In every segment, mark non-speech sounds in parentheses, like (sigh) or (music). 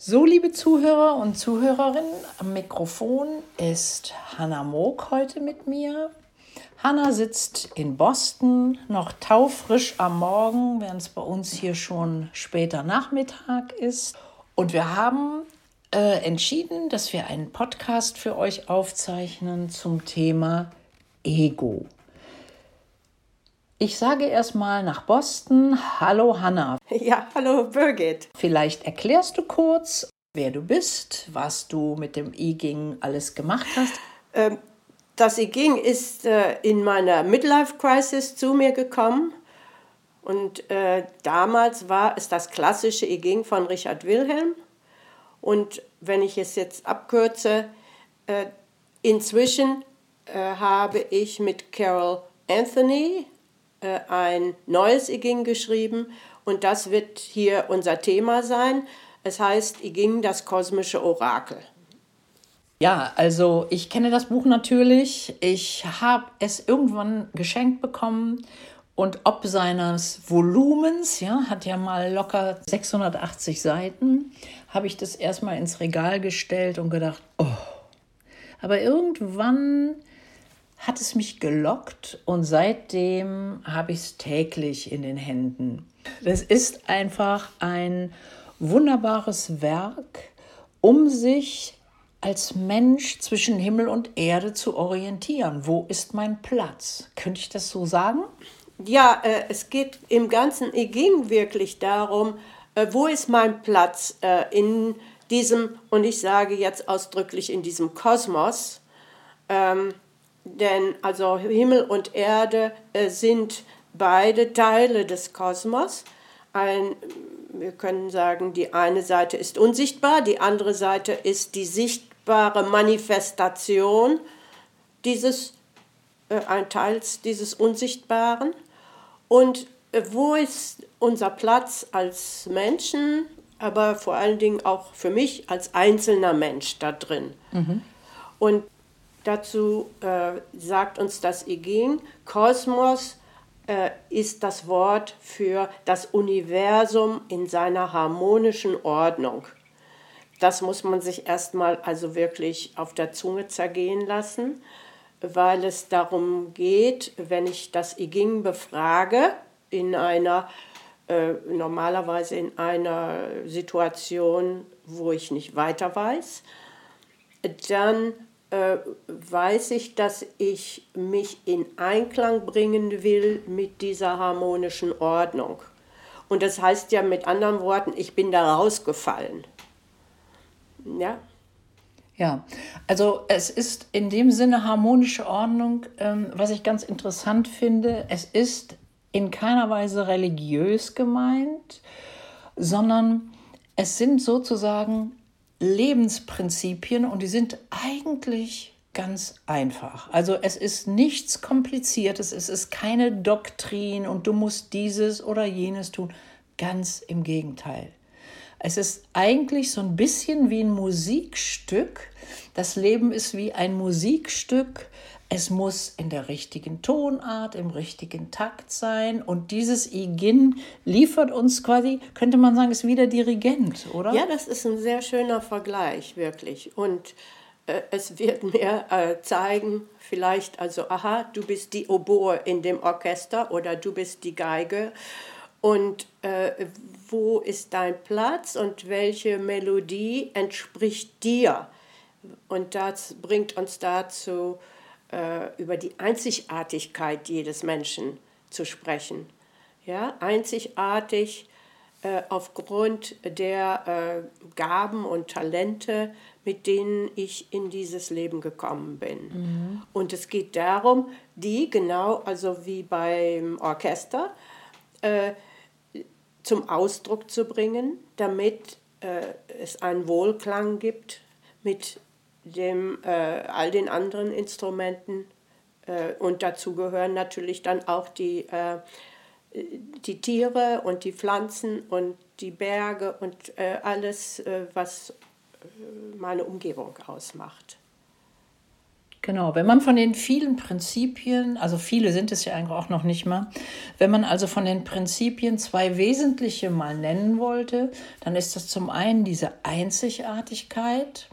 So, liebe Zuhörer und Zuhörerinnen, am Mikrofon ist Hanna Moog heute mit mir. Hanna sitzt in Boston, noch taufrisch am Morgen, während es bei uns hier schon später Nachmittag ist. Und wir haben äh, entschieden, dass wir einen Podcast für euch aufzeichnen zum Thema Ego. Ich sage erstmal nach Boston, hallo Hanna. (laughs) Ja, hallo Birgit. Vielleicht erklärst du kurz, wer du bist, was du mit dem I-Ging alles gemacht hast. Ähm, das I-Ging ist äh, in meiner Midlife-Crisis zu mir gekommen. Und äh, damals war es das klassische I-Ging von Richard Wilhelm. Und wenn ich es jetzt abkürze, äh, inzwischen äh, habe ich mit Carol Anthony äh, ein neues Iging geschrieben und das wird hier unser Thema sein. Es heißt Iging, das kosmische Orakel. Ja, also ich kenne das Buch natürlich. Ich habe es irgendwann geschenkt bekommen und ob seines Volumens, ja, hat ja mal locker 680 Seiten, habe ich das erstmal ins Regal gestellt und gedacht, oh. Aber irgendwann hat es mich gelockt und seitdem habe ich es täglich in den Händen. Das ist einfach ein wunderbares Werk, um sich als Mensch zwischen Himmel und Erde zu orientieren. Wo ist mein Platz? Könnte ich das so sagen? Ja, äh, es geht im Ganzen, es ging wirklich darum, äh, wo ist mein Platz äh, in diesem, und ich sage jetzt ausdrücklich in diesem Kosmos. Ähm, denn also Himmel und Erde äh, sind beide Teile des Kosmos. Ein, wir können sagen, die eine Seite ist unsichtbar, die andere Seite ist die sichtbare Manifestation dieses äh, ein Teils dieses Unsichtbaren. Und äh, wo ist unser Platz als Menschen, aber vor allen Dingen auch für mich als einzelner Mensch da drin? Mhm. Und Dazu äh, sagt uns das Ching, Kosmos äh, ist das Wort für das Universum in seiner harmonischen Ordnung. Das muss man sich erstmal also wirklich auf der Zunge zergehen lassen, weil es darum geht, wenn ich das I Ching befrage, in einer äh, normalerweise in einer Situation, wo ich nicht weiter weiß, dann äh, weiß ich, dass ich mich in Einklang bringen will mit dieser harmonischen Ordnung. Und das heißt ja mit anderen Worten, ich bin da rausgefallen. Ja. Ja, also es ist in dem Sinne harmonische Ordnung, ähm, was ich ganz interessant finde. Es ist in keiner Weise religiös gemeint, sondern es sind sozusagen Lebensprinzipien und die sind eigentlich ganz einfach. Also es ist nichts Kompliziertes, es ist keine Doktrin und du musst dieses oder jenes tun. Ganz im Gegenteil. Es ist eigentlich so ein bisschen wie ein Musikstück. Das Leben ist wie ein Musikstück, es muss in der richtigen Tonart, im richtigen Takt sein. Und dieses Igin liefert uns quasi, könnte man sagen, ist wie der Dirigent, oder? Ja, das ist ein sehr schöner Vergleich, wirklich. Und äh, es wird mir äh, zeigen, vielleicht, also, aha, du bist die Oboe in dem Orchester oder du bist die Geige. Und äh, wo ist dein Platz und welche Melodie entspricht dir? Und das bringt uns dazu, äh, über die Einzigartigkeit jedes Menschen zu sprechen. Ja, einzigartig äh, aufgrund der äh, Gaben und Talente, mit denen ich in dieses Leben gekommen bin. Mhm. Und es geht darum, die genau, also wie beim Orchester, zum Ausdruck zu bringen, damit es einen Wohlklang gibt mit dem, äh, all den anderen Instrumenten. Äh, und dazu gehören natürlich dann auch die, äh, die Tiere und die Pflanzen und die Berge und äh, alles, äh, was äh, meine Umgebung ausmacht. Genau, wenn man von den vielen Prinzipien, also viele sind es ja eigentlich auch noch nicht mal, wenn man also von den Prinzipien zwei wesentliche mal nennen wollte, dann ist das zum einen diese Einzigartigkeit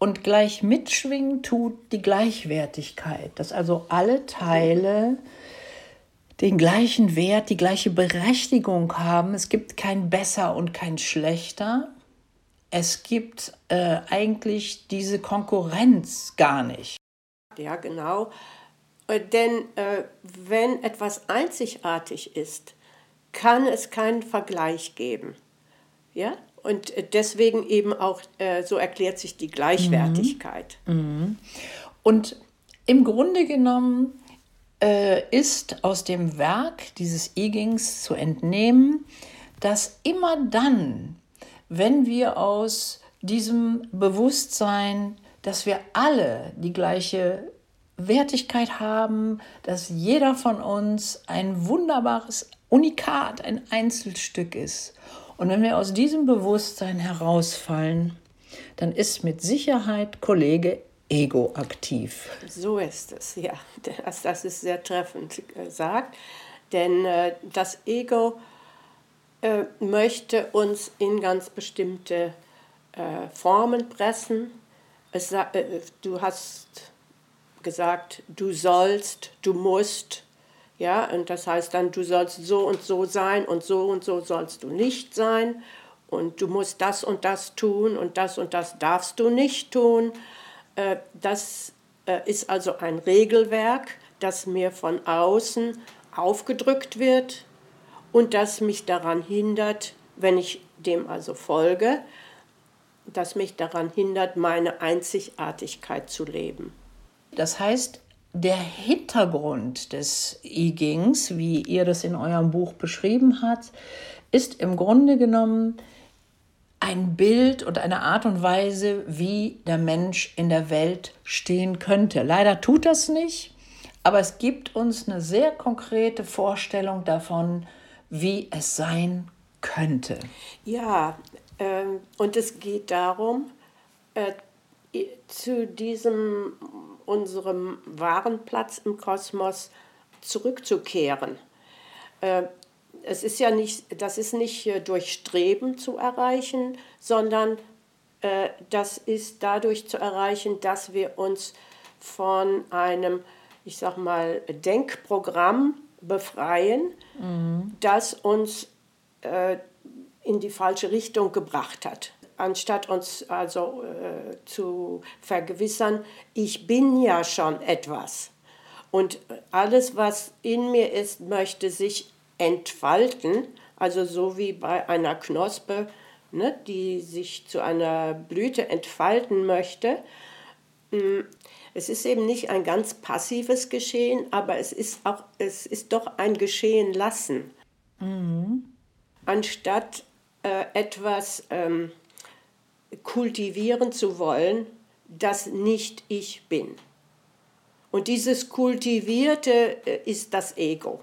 und gleich mitschwingen tut die Gleichwertigkeit, dass also alle Teile den gleichen Wert, die gleiche Berechtigung haben. Es gibt kein besser und kein schlechter. Es gibt äh, eigentlich diese Konkurrenz gar nicht. Ja, genau. Äh, denn äh, wenn etwas einzigartig ist, kann es keinen Vergleich geben. Ja? Und äh, deswegen eben auch, äh, so erklärt sich die Gleichwertigkeit. Mhm. Mhm. Und im Grunde genommen äh, ist aus dem Werk dieses Igings zu entnehmen, dass immer dann, wenn wir aus diesem Bewusstsein, dass wir alle die gleiche Wertigkeit haben, dass jeder von uns ein wunderbares Unikat, ein Einzelstück ist. Und wenn wir aus diesem Bewusstsein herausfallen, dann ist mit Sicherheit Kollege Ego aktiv. So ist es, ja. Das, das ist sehr treffend gesagt. Denn äh, das Ego äh, möchte uns in ganz bestimmte äh, Formen pressen. Es, äh, du hast gesagt, du sollst, du musst. Ja, und das heißt dann, du sollst so und so sein und so und so sollst du nicht sein. Und du musst das und das tun und das und das darfst du nicht tun. Äh, das äh, ist also ein Regelwerk, das mir von außen aufgedrückt wird und das mich daran hindert, wenn ich dem also folge, das mich daran hindert, meine Einzigartigkeit zu leben. Das heißt, der Hintergrund des I-Gings, wie ihr das in eurem Buch beschrieben habt, ist im Grunde genommen ein Bild und eine Art und Weise, wie der Mensch in der Welt stehen könnte. Leider tut das nicht, aber es gibt uns eine sehr konkrete Vorstellung davon, wie es sein könnte. Ja, äh, und es geht darum, äh, zu diesem unserem wahren Platz im Kosmos zurückzukehren. Äh, es ist ja nicht, das ist nicht äh, durch Streben zu erreichen, sondern äh, das ist dadurch zu erreichen, dass wir uns von einem, ich sag mal, Denkprogramm befreien, mhm. das uns in die falsche Richtung gebracht hat. Anstatt uns also äh, zu vergewissern, ich bin ja schon etwas. Und alles, was in mir ist, möchte sich entfalten, also so wie bei einer Knospe, ne, die sich zu einer Blüte entfalten möchte. Mm, es ist eben nicht ein ganz passives Geschehen, aber es ist auch, es ist doch ein Geschehen lassen. Mhm. Anstatt äh, etwas ähm, kultivieren zu wollen, das nicht ich bin. Und dieses Kultivierte äh, ist das Ego.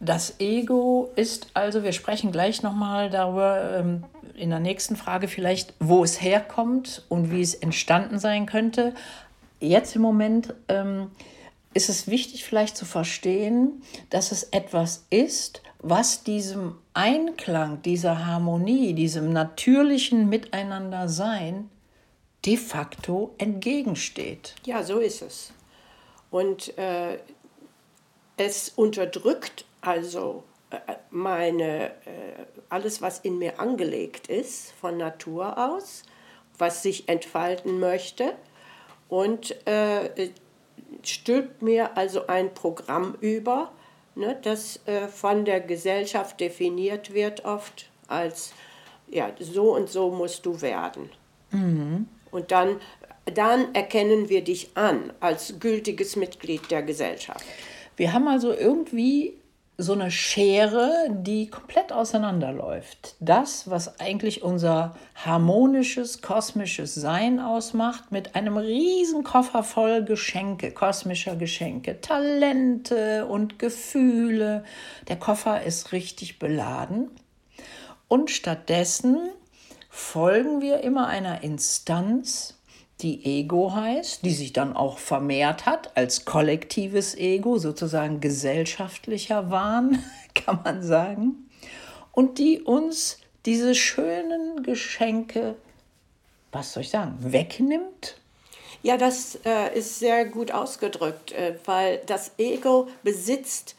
Das Ego ist also, wir sprechen gleich nochmal darüber ähm, in der nächsten Frage vielleicht, wo es herkommt und wie es entstanden sein könnte. Jetzt im Moment ähm, ist es wichtig vielleicht zu verstehen, dass es etwas ist, was diesem Einklang, dieser Harmonie, diesem natürlichen Miteinandersein de facto entgegensteht. Ja, so ist es. Und äh, es unterdrückt also äh, meine, äh, alles, was in mir angelegt ist, von Natur aus, was sich entfalten möchte und äh, stülpt mir also ein Programm über, ne, das äh, von der Gesellschaft definiert wird oft als, ja, so und so musst du werden. Mhm. Und dann, dann erkennen wir dich an als gültiges Mitglied der Gesellschaft. Wir haben also irgendwie so eine Schere, die komplett auseinanderläuft. Das, was eigentlich unser harmonisches, kosmisches Sein ausmacht, mit einem riesen Koffer voll Geschenke, kosmischer Geschenke, Talente und Gefühle. Der Koffer ist richtig beladen. Und stattdessen folgen wir immer einer Instanz, die Ego heißt, die sich dann auch vermehrt hat als kollektives Ego, sozusagen gesellschaftlicher Wahn, (laughs) kann man sagen, und die uns diese schönen Geschenke, was soll ich sagen, wegnimmt? Ja, das äh, ist sehr gut ausgedrückt, äh, weil das Ego besitzt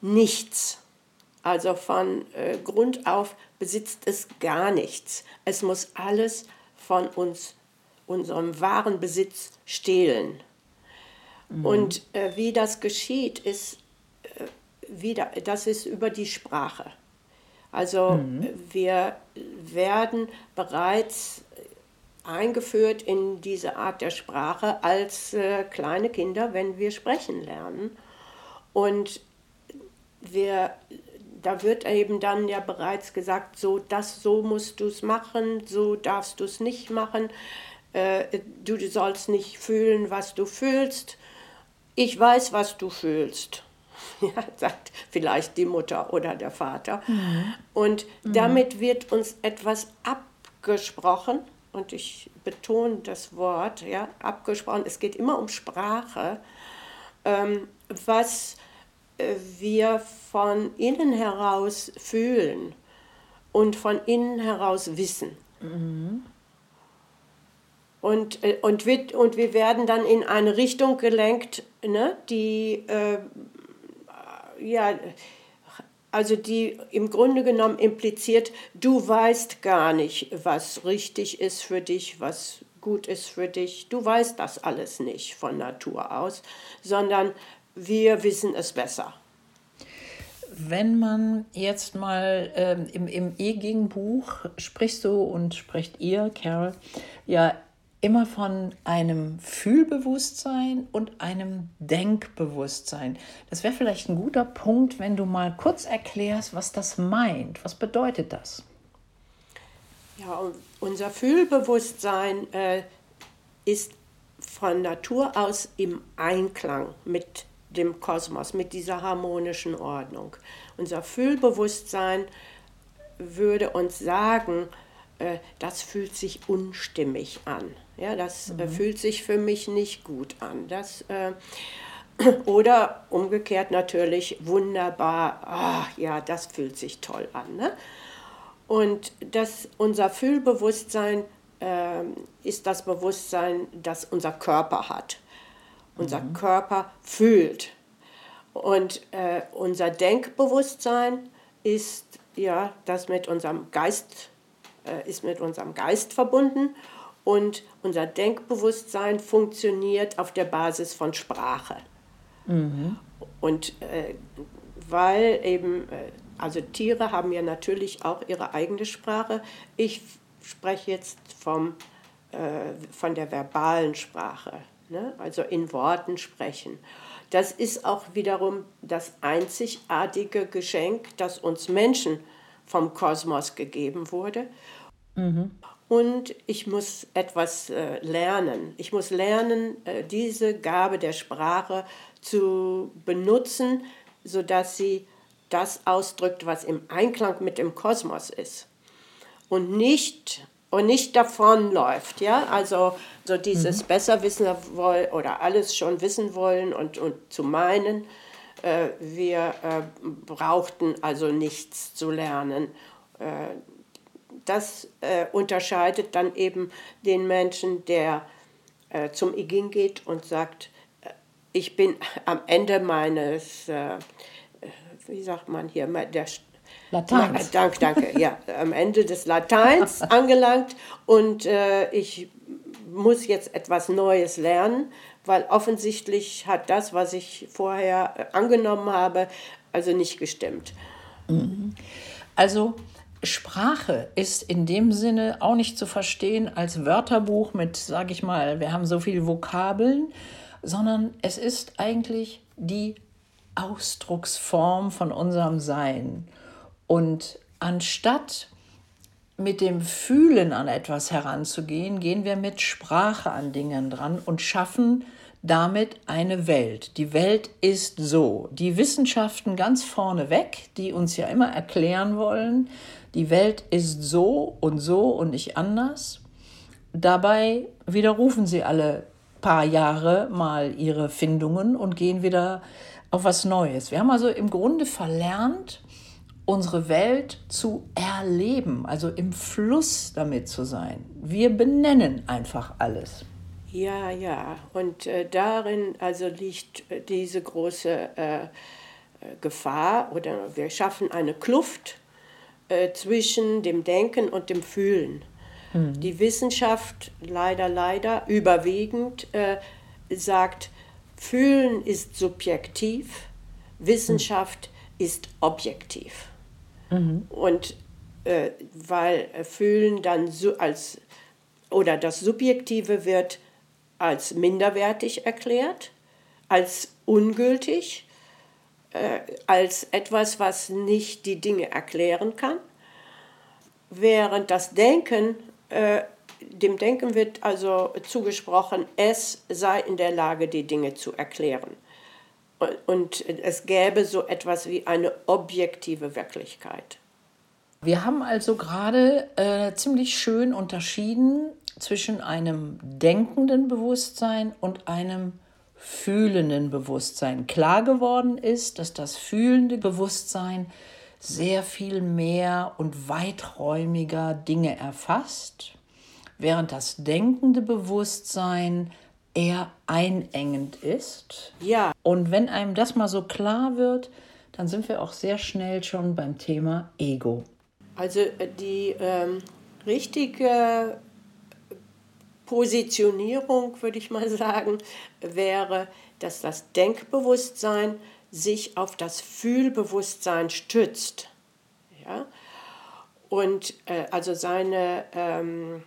nichts. Also von äh, Grund auf besitzt es gar nichts. Es muss alles von uns, unserem wahren Besitz stehlen. Mhm. Und äh, wie das geschieht, ist äh, wieder, das ist über die Sprache. Also mhm. wir werden bereits eingeführt in diese Art der Sprache als äh, kleine Kinder, wenn wir sprechen lernen. Und wir, da wird eben dann ja bereits gesagt, so das, so musst du es machen, so darfst du es nicht machen. Äh, du sollst nicht fühlen, was du fühlst. Ich weiß, was du fühlst. (laughs) ja, sagt vielleicht die Mutter oder der Vater. Mhm. Und mhm. damit wird uns etwas abgesprochen, und ich betone das Wort, ja, abgesprochen, es geht immer um Sprache, ähm, was äh, wir von innen heraus fühlen und von innen heraus wissen. Mhm. Und, äh, und, wir, und wir werden dann in eine Richtung gelenkt, ne, die äh, ja, also die im Grunde genommen impliziert, du weißt gar nicht, was richtig ist für dich, was gut ist für dich. Du weißt das alles nicht von Natur aus, sondern wir wissen es besser. Wenn man jetzt mal ähm, im, im E-Ging-Buch sprichst du und sprecht ihr, Carol, ja immer von einem Fühlbewusstsein und einem Denkbewusstsein. Das wäre vielleicht ein guter Punkt, wenn du mal kurz erklärst, was das meint. Was bedeutet das? Ja, unser Fühlbewusstsein äh, ist von Natur aus im Einklang mit dem Kosmos, mit dieser harmonischen Ordnung. Unser Fühlbewusstsein würde uns sagen, äh, das fühlt sich unstimmig an. Ja, das äh, mhm. fühlt sich für mich nicht gut an. Das, äh, (clears throat) oder umgekehrt natürlich wunderbar, ach ja, das fühlt sich toll an. Ne? Und das, unser Fühlbewusstsein äh, ist das Bewusstsein, das unser Körper hat. Unser mhm. Körper fühlt. Und äh, unser Denkbewusstsein ist ja das mit unserem Geist äh, ist mit unserem Geist verbunden und unser Denkbewusstsein funktioniert auf der Basis von Sprache. Mhm. Und äh, weil eben, äh, also Tiere haben ja natürlich auch ihre eigene Sprache. Ich spreche jetzt vom, äh, von der verbalen Sprache, ne? also in Worten sprechen. Das ist auch wiederum das einzigartige Geschenk, das uns Menschen vom Kosmos gegeben wurde. Mhm. Und ich muss etwas äh, lernen. Ich muss lernen, äh, diese Gabe der Sprache zu benutzen, sodass sie das ausdrückt, was im Einklang mit dem Kosmos ist. Und nicht, und nicht davonläuft. Ja? Also so dieses mhm. besser wissen wollen oder alles schon wissen wollen und, und zu meinen, äh, wir äh, brauchten also nichts zu lernen äh, das äh, unterscheidet dann eben den Menschen, der äh, zum IGIN geht und sagt, äh, ich bin (laughs) am Ende meines, äh, wie sagt man hier, der Lateins. Dank, danke, (laughs) ja, am Ende des Lateins (laughs) angelangt und äh, ich muss jetzt etwas Neues lernen, weil offensichtlich hat das, was ich vorher äh, angenommen habe, also nicht gestimmt. Mhm. Also Sprache ist in dem Sinne auch nicht zu verstehen als Wörterbuch mit, sage ich mal, wir haben so viele Vokabeln, sondern es ist eigentlich die Ausdrucksform von unserem Sein. Und anstatt mit dem Fühlen an etwas heranzugehen, gehen wir mit Sprache an Dingen dran und schaffen damit eine Welt. Die Welt ist so. Die Wissenschaften ganz vorne weg, die uns ja immer erklären wollen, die Welt ist so und so und nicht anders. dabei widerrufen sie alle paar Jahre mal ihre Findungen und gehen wieder auf was Neues. Wir haben also im Grunde verlernt, unsere Welt zu erleben, also im Fluss damit zu sein. Wir benennen einfach alles. Ja, ja, und äh, darin also liegt äh, diese große äh, äh, Gefahr oder wir schaffen eine Kluft äh, zwischen dem Denken und dem Fühlen. Mhm. Die Wissenschaft leider, leider überwiegend äh, sagt, Fühlen ist subjektiv, Wissenschaft mhm. ist objektiv. Mhm. Und äh, weil Fühlen dann so als oder das Subjektive wird als minderwertig erklärt, als ungültig, äh, als etwas, was nicht die Dinge erklären kann, während das Denken, äh, dem Denken wird also zugesprochen, es sei in der Lage, die Dinge zu erklären. Und es gäbe so etwas wie eine objektive Wirklichkeit. Wir haben also gerade äh, ziemlich schön unterschieden zwischen einem denkenden Bewusstsein und einem fühlenden Bewusstsein. Klar geworden ist, dass das fühlende Bewusstsein sehr viel mehr und weiträumiger Dinge erfasst, während das denkende Bewusstsein eher einengend ist. Ja. Und wenn einem das mal so klar wird, dann sind wir auch sehr schnell schon beim Thema Ego. Also äh, die ähm, richtige Positionierung, würde ich mal sagen, wäre, dass das Denkbewusstsein sich auf das Fühlbewusstsein stützt. Ja? Und äh, also seine ähm,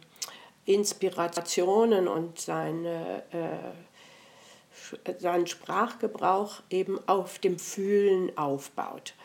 Inspirationen und seine, äh, seinen Sprachgebrauch eben auf dem Fühlen aufbaut.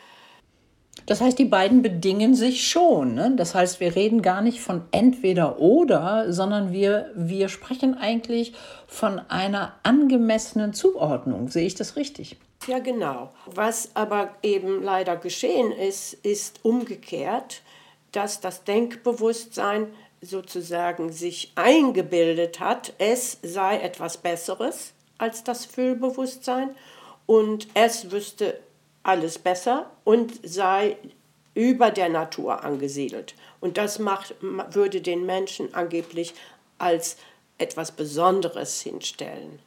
Das heißt, die beiden bedingen sich schon. Ne? Das heißt, wir reden gar nicht von entweder oder, sondern wir, wir sprechen eigentlich von einer angemessenen Zuordnung. Sehe ich das richtig? Ja, genau. Was aber eben leider geschehen ist, ist umgekehrt, dass das Denkbewusstsein sozusagen sich eingebildet hat, es sei etwas Besseres als das Fühlbewusstsein und es wüsste alles besser und sei über der Natur angesiedelt. Und das macht, würde den Menschen angeblich als etwas Besonderes hinstellen.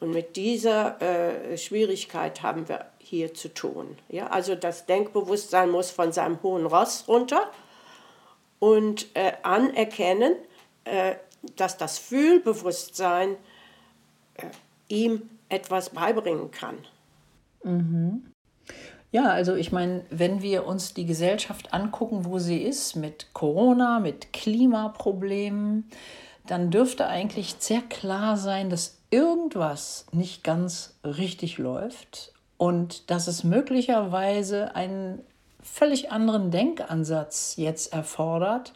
Und mit dieser äh, Schwierigkeit haben wir hier zu tun. Ja? Also das Denkbewusstsein muss von seinem hohen Ross runter und äh, anerkennen, äh, dass das Fühlbewusstsein äh, ihm etwas beibringen kann. Mhm. Ja, also ich meine, wenn wir uns die Gesellschaft angucken, wo sie ist, mit Corona, mit Klimaproblemen, dann dürfte eigentlich sehr klar sein, dass irgendwas nicht ganz richtig läuft und dass es möglicherweise einen völlig anderen Denkansatz jetzt erfordert,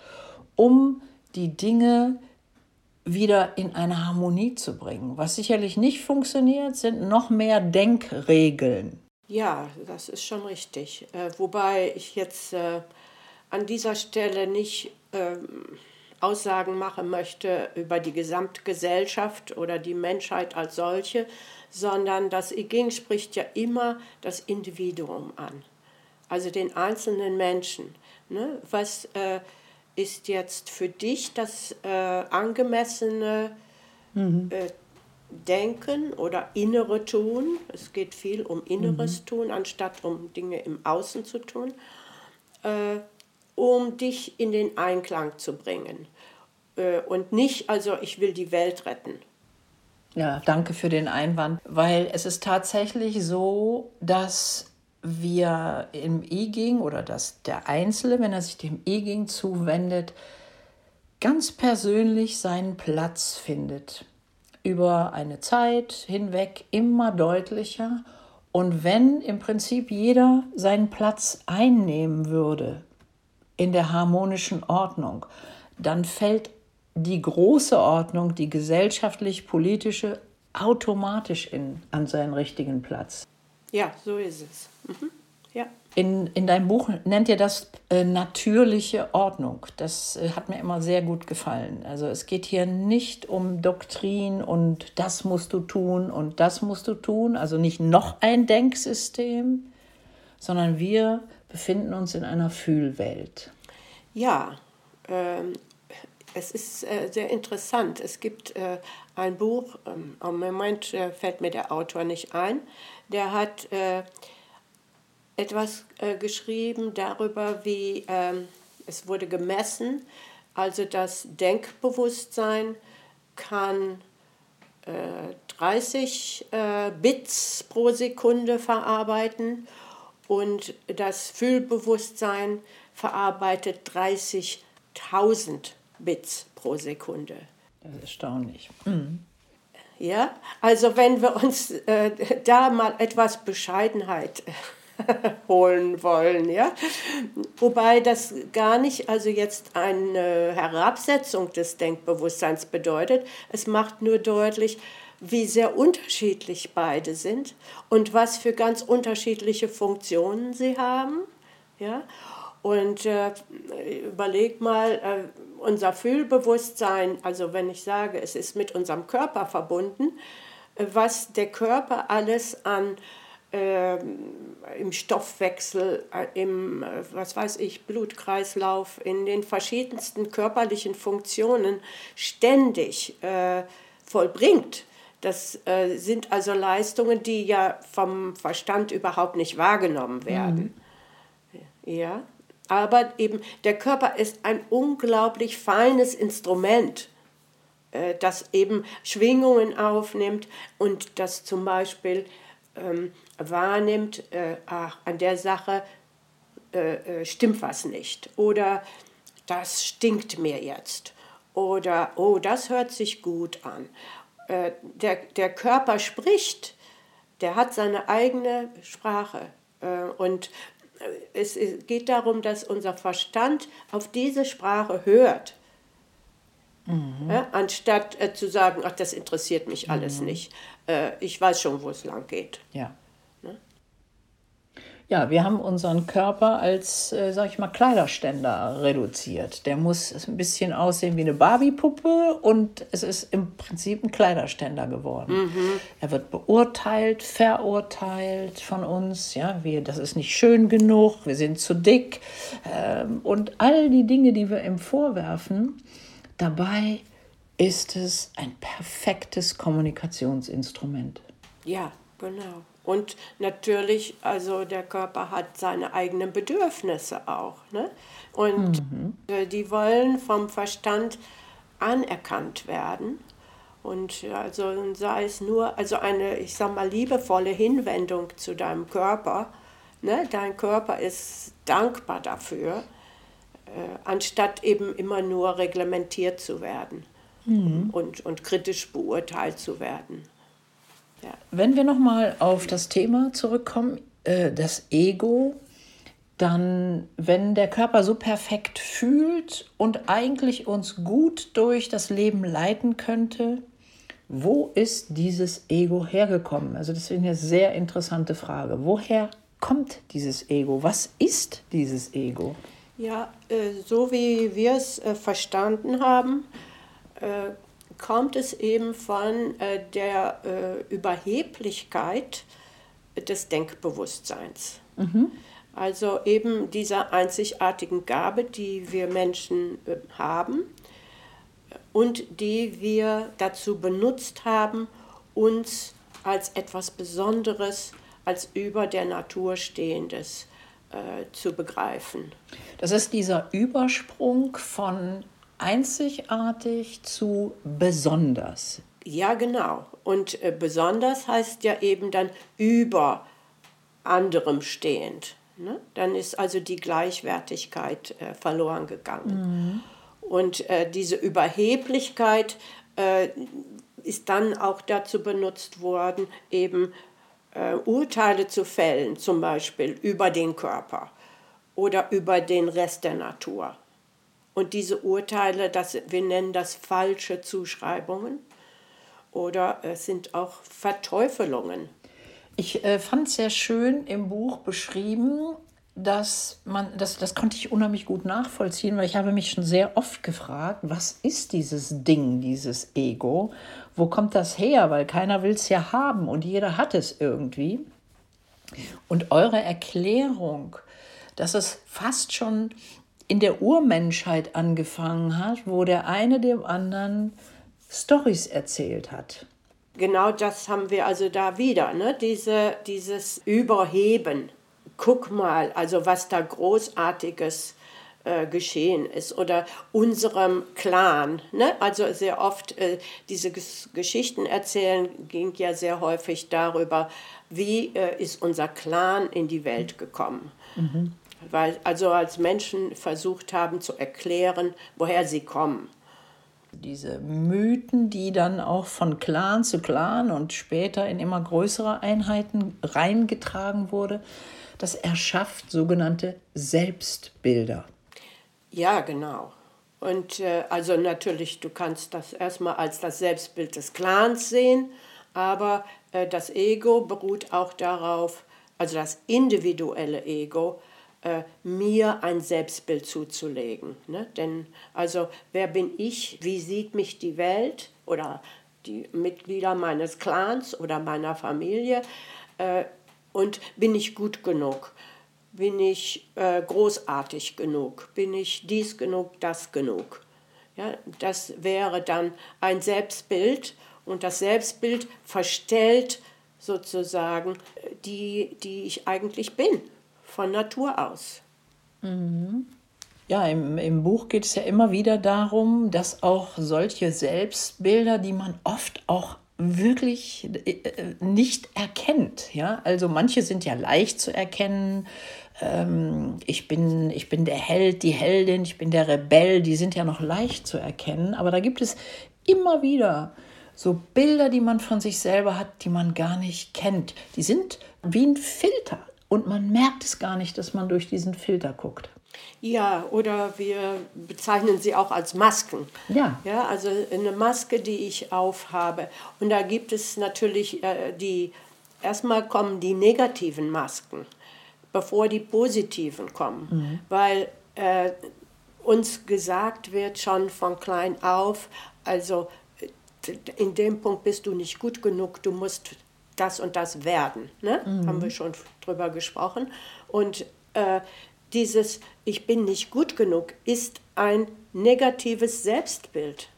um die Dinge wieder in eine Harmonie zu bringen. Was sicherlich nicht funktioniert, sind noch mehr Denkregeln. Ja, das ist schon richtig. Äh, wobei ich jetzt äh, an dieser Stelle nicht äh, Aussagen machen möchte über die Gesamtgesellschaft oder die Menschheit als solche, sondern das I spricht ja immer das Individuum an, also den einzelnen Menschen. Ne? Was äh, ist jetzt für dich das äh, angemessene mhm. Denken oder innere Tun. Es geht viel um inneres mhm. Tun, anstatt um Dinge im Außen zu tun, äh, um dich in den Einklang zu bringen. Äh, und nicht, also ich will die Welt retten. Ja, danke für den Einwand, weil es ist tatsächlich so, dass wir im E-Ging oder dass der Einzelne, wenn er sich dem E-Ging zuwendet, ganz persönlich seinen Platz findet über eine Zeit hinweg immer deutlicher. Und wenn im Prinzip jeder seinen Platz einnehmen würde in der harmonischen Ordnung, dann fällt die große Ordnung, die gesellschaftlich-politische, automatisch in, an seinen richtigen Platz. Ja, so ist es. Mhm. Ja. In, in deinem Buch nennt ihr das äh, natürliche Ordnung. Das äh, hat mir immer sehr gut gefallen. Also es geht hier nicht um Doktrin und das musst du tun und das musst du tun. Also nicht noch ein Denksystem, sondern wir befinden uns in einer Fühlwelt. Ja, ähm, es ist äh, sehr interessant. Es gibt äh, ein Buch, ähm, im Moment äh, fällt mir der Autor nicht ein, der hat äh, etwas äh, geschrieben darüber, wie ähm, es wurde gemessen, also das Denkbewusstsein kann 30 äh, Bits pro Sekunde verarbeiten und das Fühlbewusstsein verarbeitet 30.000 Bits pro Sekunde. Das ist erstaunlich. Mhm. Ja, also wenn wir uns äh, (laughs) da mal etwas Bescheidenheit (laughs) holen wollen, ja, wobei das gar nicht also jetzt eine Herabsetzung des Denkbewusstseins bedeutet. Es macht nur deutlich, wie sehr unterschiedlich beide sind und was für ganz unterschiedliche Funktionen sie haben, ja. Und äh, überleg mal, äh, unser Fühlbewusstsein, also wenn ich sage, es ist mit unserem Körper verbunden, äh, was der Körper alles an äh, im Stoffwechsel, äh, im, äh, was weiß ich, Blutkreislauf, in den verschiedensten körperlichen Funktionen ständig äh, vollbringt. Das äh, sind also Leistungen, die ja vom Verstand überhaupt nicht wahrgenommen werden. Mhm. Ja. Aber eben der Körper ist ein unglaublich feines Instrument, äh, das eben Schwingungen aufnimmt und das zum Beispiel ähm, wahrnimmt, äh, ach, an der Sache äh, äh, stimmt was nicht oder das stinkt mir jetzt oder oh, das hört sich gut an. Äh, der, der Körper spricht, der hat seine eigene Sprache äh, und es geht darum, dass unser Verstand auf diese Sprache hört. Mhm. Ja, anstatt äh, zu sagen, ach, das interessiert mich alles mhm. nicht. Äh, ich weiß schon, wo es lang geht. Ja. Ja, wir haben unseren Körper als, äh, sag ich mal, Kleiderständer reduziert. Der muss ein bisschen aussehen wie eine Barbiepuppe und es ist im Prinzip ein Kleiderständer geworden. Mhm. Er wird beurteilt, verurteilt von uns. Ja, wir, das ist nicht schön genug, wir sind zu dick. Ähm, und all die Dinge, die wir ihm vorwerfen, dabei ist es ein perfektes Kommunikationsinstrument. Ja, genau. Und natürlich, also der Körper hat seine eigenen Bedürfnisse auch. Ne? Und mhm. Äh, die wollen vom Verstand anerkannt werden. Und also sei es nur, also eine, ich sag mal, liebevolle Hinwendung zu deinem Körper. Ne? Dein Körper ist dankbar dafür, äh, anstatt eben immer nur reglementiert zu werden mhm. und, und kritisch beurteilt zu werden. Ja. Wenn wir nochmal auf das Thema zurückkommen, äh, das Ego, dann, wenn der Körper so perfekt fühlt und eigentlich uns gut durch das Leben leiten könnte, wo ist dieses Ego hergekommen? Also das ist eine sehr interessante Frage. Woher kommt dieses Ego? Was ist dieses Ego? Ja, äh, so wie wir es äh, verstanden haben, äh, kommt es eben von äh, der äh, Überheblichkeit des Denkbewusstseins. Mhm. Also eben dieser einzigartigen Gabe, die wir Menschen äh, haben und die wir dazu benutzt haben, uns als etwas Besonderes, als über der Natur stehendes äh, zu begreifen. Das ist dieser Übersprung von einzigartig zu besonders. Ja, genau. Und äh, besonders heißt ja eben dann über anderem stehend. Ne? Dann ist also die Gleichwertigkeit äh, verloren gegangen. Mhm. Und äh, diese Überheblichkeit äh, ist dann auch dazu benutzt worden, eben äh, Urteile zu fällen, zum Beispiel über den Körper oder über den Rest der Natur. Und diese Urteile, das, wir nennen das falsche Zuschreibungen oder es sind auch Verteufelungen. Ich äh, fand es sehr schön im Buch beschrieben, dass man, das, das konnte ich unheimlich gut nachvollziehen, weil ich habe mich schon sehr oft gefragt, was ist dieses Ding, dieses Ego? Wo kommt das her? Weil keiner will es ja haben und jeder hat es irgendwie. Und eure Erklärung, dass es fast schon in der Urmenschheit angefangen hat, wo der eine dem anderen Stories erzählt hat. Genau das haben wir also da wieder, ne? Diese, dieses Überheben guck mal, also was da großartiges äh, geschehen ist oder unserem Clan. Ne? Also sehr oft äh, diese Ges Geschichten erzählen ging ja sehr häufig darüber, wie äh, ist unser Clan in die Welt gekommen. Mhm. Weil also als Menschen versucht haben zu erklären, woher sie kommen diese Mythen, die dann auch von Clan zu Clan und später in immer größere Einheiten reingetragen wurde, das erschafft sogenannte Selbstbilder. Ja, genau. Und äh, also natürlich, du kannst das erstmal als das Selbstbild des Clans sehen, aber äh, das Ego beruht auch darauf, also das individuelle Ego, äh, mir ein Selbstbild zuzulegen. Ne? Denn also wer bin ich, wie sieht mich die Welt oder die Mitglieder meines Clans oder meiner Familie? Äh, und bin ich gut genug? Bin ich äh, großartig genug? Bin ich dies genug, das genug? Ja, das wäre dann ein Selbstbild und das Selbstbild verstellt sozusagen die, die ich eigentlich bin, von Natur aus. Mhm. Ja, im, im Buch geht es ja immer wieder darum, dass auch solche Selbstbilder, die man oft auch wirklich äh, nicht erkennt. Ja? Also manche sind ja leicht zu erkennen. Ähm, ich, bin, ich bin der Held, die Heldin, ich bin der Rebell, die sind ja noch leicht zu erkennen. Aber da gibt es immer wieder so Bilder, die man von sich selber hat, die man gar nicht kennt. Die sind wie ein Filter und man merkt es gar nicht, dass man durch diesen Filter guckt. Ja, oder wir bezeichnen sie auch als Masken. Ja. Ja, also eine Maske, die ich aufhabe. Und da gibt es natürlich äh, die, erstmal kommen die negativen Masken, bevor die positiven kommen. Mhm. Weil äh, uns gesagt wird schon von klein auf, also in dem Punkt bist du nicht gut genug, du musst das und das werden. Ne? Mhm. Haben wir schon drüber gesprochen. Und äh, dieses Ich bin nicht gut genug ist ein negatives Selbstbild.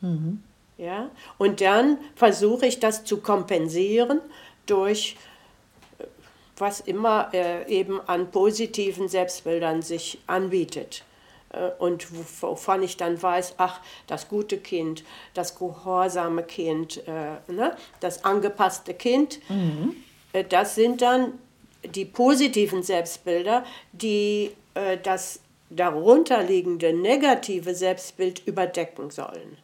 Mhm. Ja? Und dann versuche ich das zu kompensieren durch äh, was immer äh, eben an positiven Selbstbildern sich anbietet. Äh, und wovon ich dann weiß, ach, das gute Kind, das gehorsame Kind, äh, ne? das angepasste Kind, mhm. äh, das sind dann die positiven Selbstbilder, die äh, das darunterliegende negative Selbstbild überdecken sollen.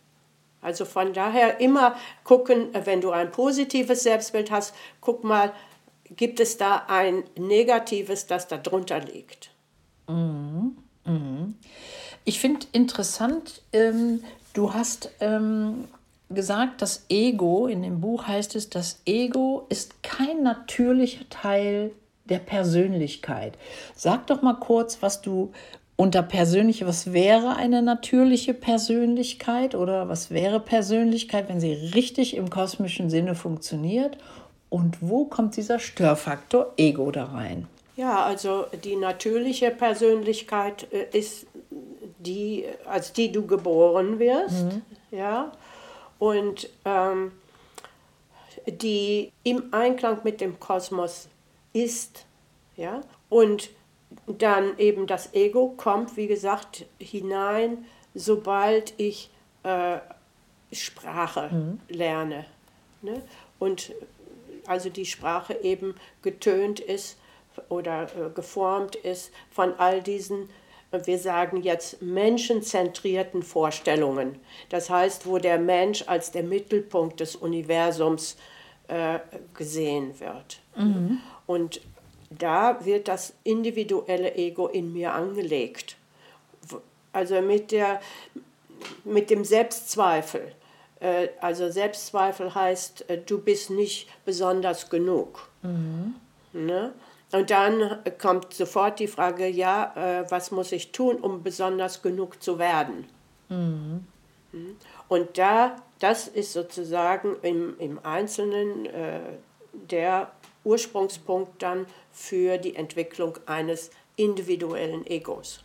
Also von daher immer gucken, wenn du ein positives Selbstbild hast, guck mal, gibt es da ein negatives, das darunter liegt. Mhm. Mhm. Ich finde interessant, ähm, du hast ähm, gesagt, das Ego, in dem Buch heißt es, das Ego ist kein natürlicher Teil der Persönlichkeit. Sag doch mal kurz, was du unter persönliche, was wäre eine natürliche Persönlichkeit oder was wäre Persönlichkeit, wenn sie richtig im kosmischen Sinne funktioniert? Und wo kommt dieser Störfaktor Ego da rein? Ja, also die natürliche Persönlichkeit äh, ist die, als die du geboren wirst, mhm. ja, und ähm, die im Einklang mit dem Kosmos ist, ja, und dann eben das Ego kommt, wie gesagt, hinein, sobald ich äh, Sprache mhm. lerne. Ne? Und also die Sprache eben getönt ist oder äh, geformt ist von all diesen, äh, wir sagen jetzt, menschenzentrierten Vorstellungen. Das heißt, wo der Mensch als der Mittelpunkt des Universums äh, gesehen wird. Mhm. Und da wird das individuelle Ego in mir angelegt. Also mit, der, mit dem Selbstzweifel Äh, also Selbstzweifel heißt, äh, du bist nicht besonders genug. Mhm. Ne? Und dann kommt sofort die Frage, ja, äh, was muss ich tun, um besonders genug zu werden? Mhm. Und da, das ist sozusagen im, im Einzelnen äh, der Ursprungspunkt dann für die Entwicklung eines individuellen Egos.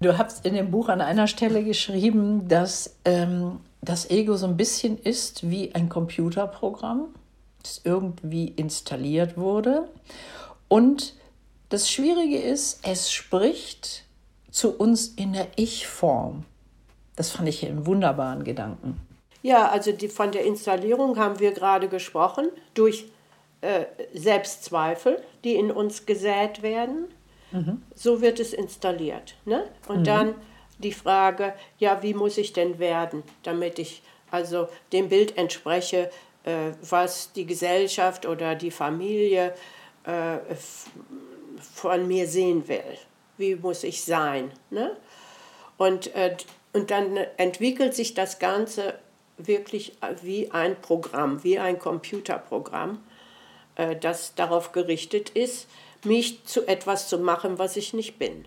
Du hast in dem Buch an einer Stelle geschrieben, dass ähm, das Ego so ein bisschen ist wie ein Computerprogramm, das irgendwie installiert wurde und das Schwierige ist, es spricht zu uns in der Ich-Form. Das fand ich einen wunderbaren Gedanken. Ja, also die, von der Installierung haben wir gerade gesprochen, durch äh, Selbstzweifel, die in uns gesät werden. Mhm. So wird es installiert. Ne? Und mhm. dann die Frage, ja, wie muss ich denn werden, damit ich also dem Bild entspreche, äh, was die Gesellschaft oder die Familie äh, von mir sehen will. Wie muss ich sein? Ne? Und, äh, und dann entwickelt sich das Ganze wirklich wie ein Programm, wie ein Computerprogramm, äh, das darauf gerichtet ist, mich zu etwas zu machen, was ich nicht bin.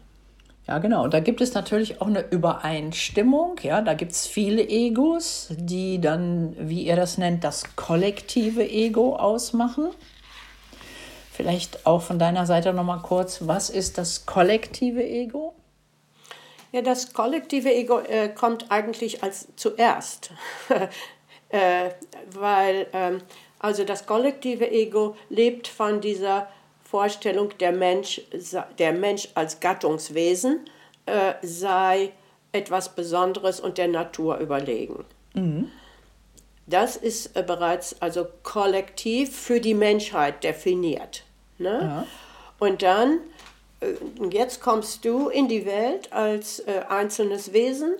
Ja, genau. Und da gibt es natürlich auch eine Übereinstimmung. Ja, da gibt es viele Egos, die dann, wie ihr das nennt, das kollektive Ego ausmachen. Vielleicht auch von deiner Seite noch mal kurz, was ist das kollektive Ego? Ja, das kollektive Ego äh, kommt eigentlich als zuerst, (laughs) äh, weil ähm, also das kollektive Ego lebt von dieser Vorstellung, der Mensch, der Mensch als Gattungswesen äh, sei etwas Besonderes und der Natur überlegen. Mhm. Das ist äh, bereits also kollektiv für die Menschheit definiert. Ne? Ja. Und dann, äh, jetzt kommst du in die Welt als äh, einzelnes Wesen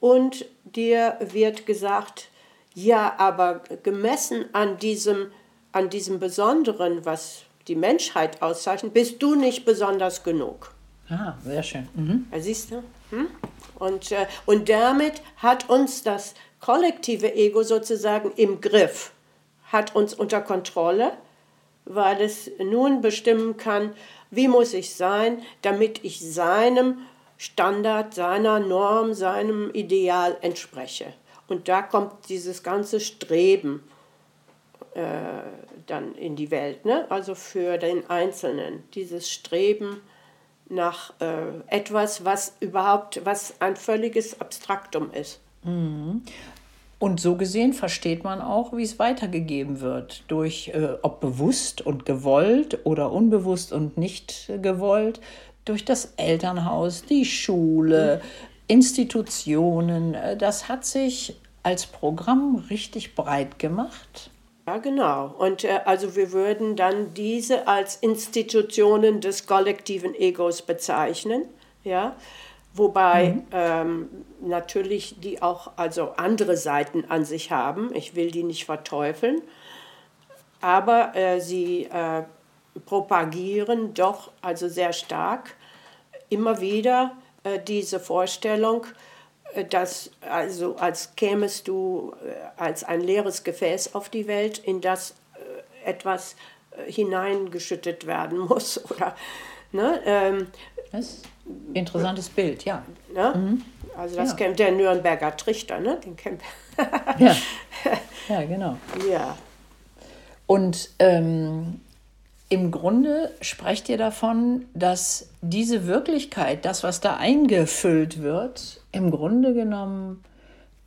und dir wird gesagt, ja, aber gemessen an diesem, an diesem Besonderen, was die Menschheit auszeichnet, bist du nicht besonders genug. Ah, sehr schön. Mhm. Siehst du? Hm? Und, äh, und damit hat uns das kollektive Ego sozusagen im Griff, hat uns unter Kontrolle weil es nun bestimmen kann, wie muss ich sein, damit ich seinem Standard, seiner Norm, seinem Ideal entspreche. Und da kommt dieses ganze Streben äh, dann in die Welt, ne? also für den Einzelnen, dieses Streben nach äh, etwas, was überhaupt, was ein völliges Abstraktum ist. Mhm. Und so gesehen versteht man auch, wie es weitergegeben wird, durch äh, ob bewusst und gewollt oder unbewusst und nicht gewollt, durch das Elternhaus, die Schule, Institutionen. Äh, das hat sich als Programm richtig breit gemacht. Ja, genau. Und äh, also wir würden dann diese als Institutionen des kollektiven Egos bezeichnen. Ja, Wobei mhm. ähm, natürlich die auch also andere Seiten an sich haben. Ich will die nicht verteufeln. Aber äh, sie äh, propagieren doch also sehr stark immer wieder äh, diese Vorstellung, dass also als kämest du äh, als ein leeres Gefäß auf die Welt, in das äh, etwas hineingeschüttet werden (laughs) muss oder ne, ähm, Was? Interessantes Bild, ja. Ne? Mhm. Also das ja. kennt der Nürnberger Trichter, ne? Den kennt ja. (laughs) ja, genau. Ja. Und ähm, im Grunde sprecht ihr davon, dass diese Wirklichkeit, das, was da eingefüllt wird, im Grunde genommen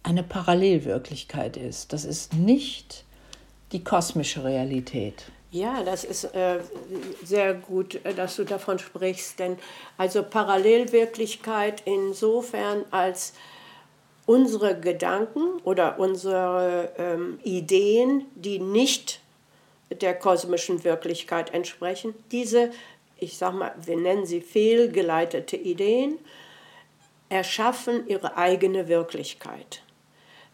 eine Parallelwirklichkeit ist. Das ist nicht die kosmische Realität. Ja, das ist äh, sehr gut, äh, dass du davon sprichst, denn also Parallelwirklichkeit insofern als unsere Gedanken oder unsere ähm, Ideen, die nicht der kosmischen Wirklichkeit entsprechen, diese, ich sag mal, wir nennen sie fehlgeleitete Ideen, erschaffen ihre eigene Wirklichkeit.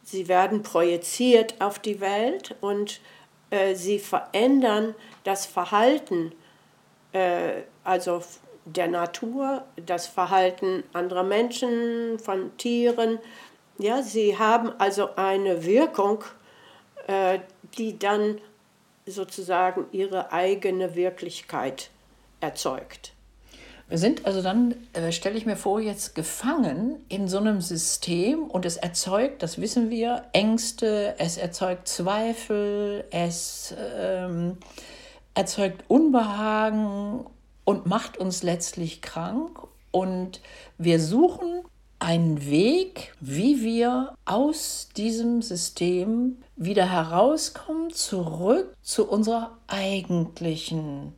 Sie werden projiziert auf die Welt und äh, sie verändern das Verhalten, äh, also der Natur, das Verhalten anderer Menschen, von Tieren, Ja, sie haben also eine Wirkung, äh, die dann sozusagen ihre eigene Wirklichkeit erzeugt. Wir sind also dann, äh, stelle ich mir vor, jetzt gefangen in so einem System und es erzeugt, das wissen wir, Ängste, es erzeugt Zweifel, es ähm, erzeugt Unbehagen und macht uns letztlich krank. Und wir suchen einen Weg, wie wir aus diesem System wieder herauskommen, zurück zu unserer eigentlichen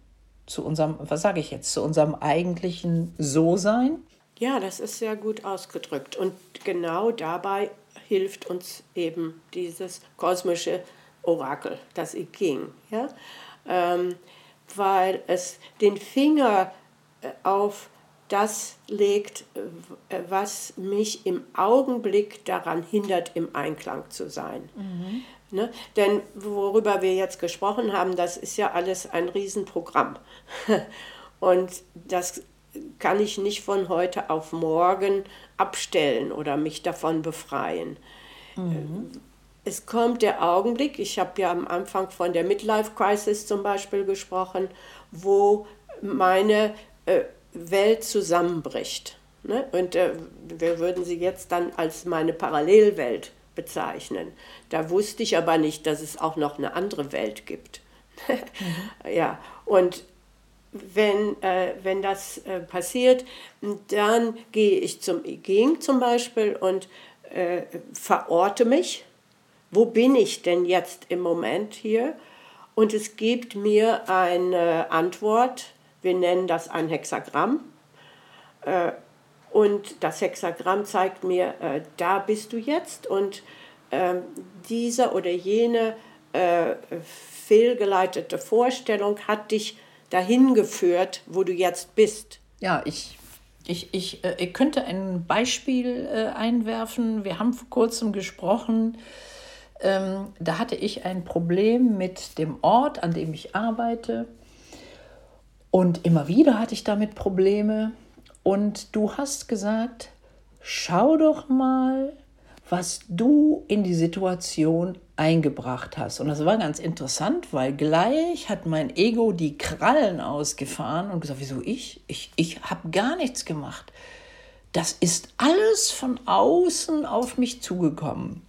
zu unserem, was sage ich jetzt, zu unserem eigentlichen So-Sein? Ja, das ist sehr gut ausgedrückt. Und genau dabei hilft uns eben dieses kosmische Orakel, das I Ching. Ja? Ähm, weil es den Finger äh, auf das legt, äh, was mich im Augenblick daran hindert, im Einklang zu sein. Mhm. Ne? Denn worüber wir jetzt gesprochen haben, das ist ja alles ein Riesenprogramm. (laughs) Und das kann ich nicht von heute auf morgen abstellen oder mich davon befreien. Mhm. Es kommt der Augenblick, ich habe ja am Anfang von der Midlife Crisis zum Beispiel gesprochen, wo meine äh, Welt zusammenbricht. Ne? Und äh, wir würden sie jetzt dann als meine Parallelwelt bezeichnen. Da wusste ich aber nicht, dass es auch noch eine andere Welt gibt. (laughs) Ja, und wenn, äh, wenn das äh, passiert, dann gehe ich zum IGing zum Beispiel und äh, verorte mich. Wo bin ich denn jetzt im Moment hier? Und es gibt mir eine Antwort. Wir nennen das ein Hexagramm. Und das Hexagramm zeigt mir, äh, da bist du jetzt und äh, diese oder jene äh, fehlgeleitete Vorstellung hat dich dahin geführt, wo du jetzt bist. Ja, ich, ich, ich, äh, ich könnte ein Beispiel äh, einwerfen. Wir haben vor kurzem gesprochen. Ähm, da hatte ich ein Problem mit dem Ort, an dem ich arbeite. Und immer wieder hatte ich damit Probleme. Und du hast gesagt, schau doch mal, was du in die Situation eingebracht hast. Und das war ganz interessant, weil gleich hat mein Ego die Krallen ausgefahren und gesagt, wieso ich? Ich, ich habe gar nichts gemacht. Das ist alles von außen auf mich zugekommen.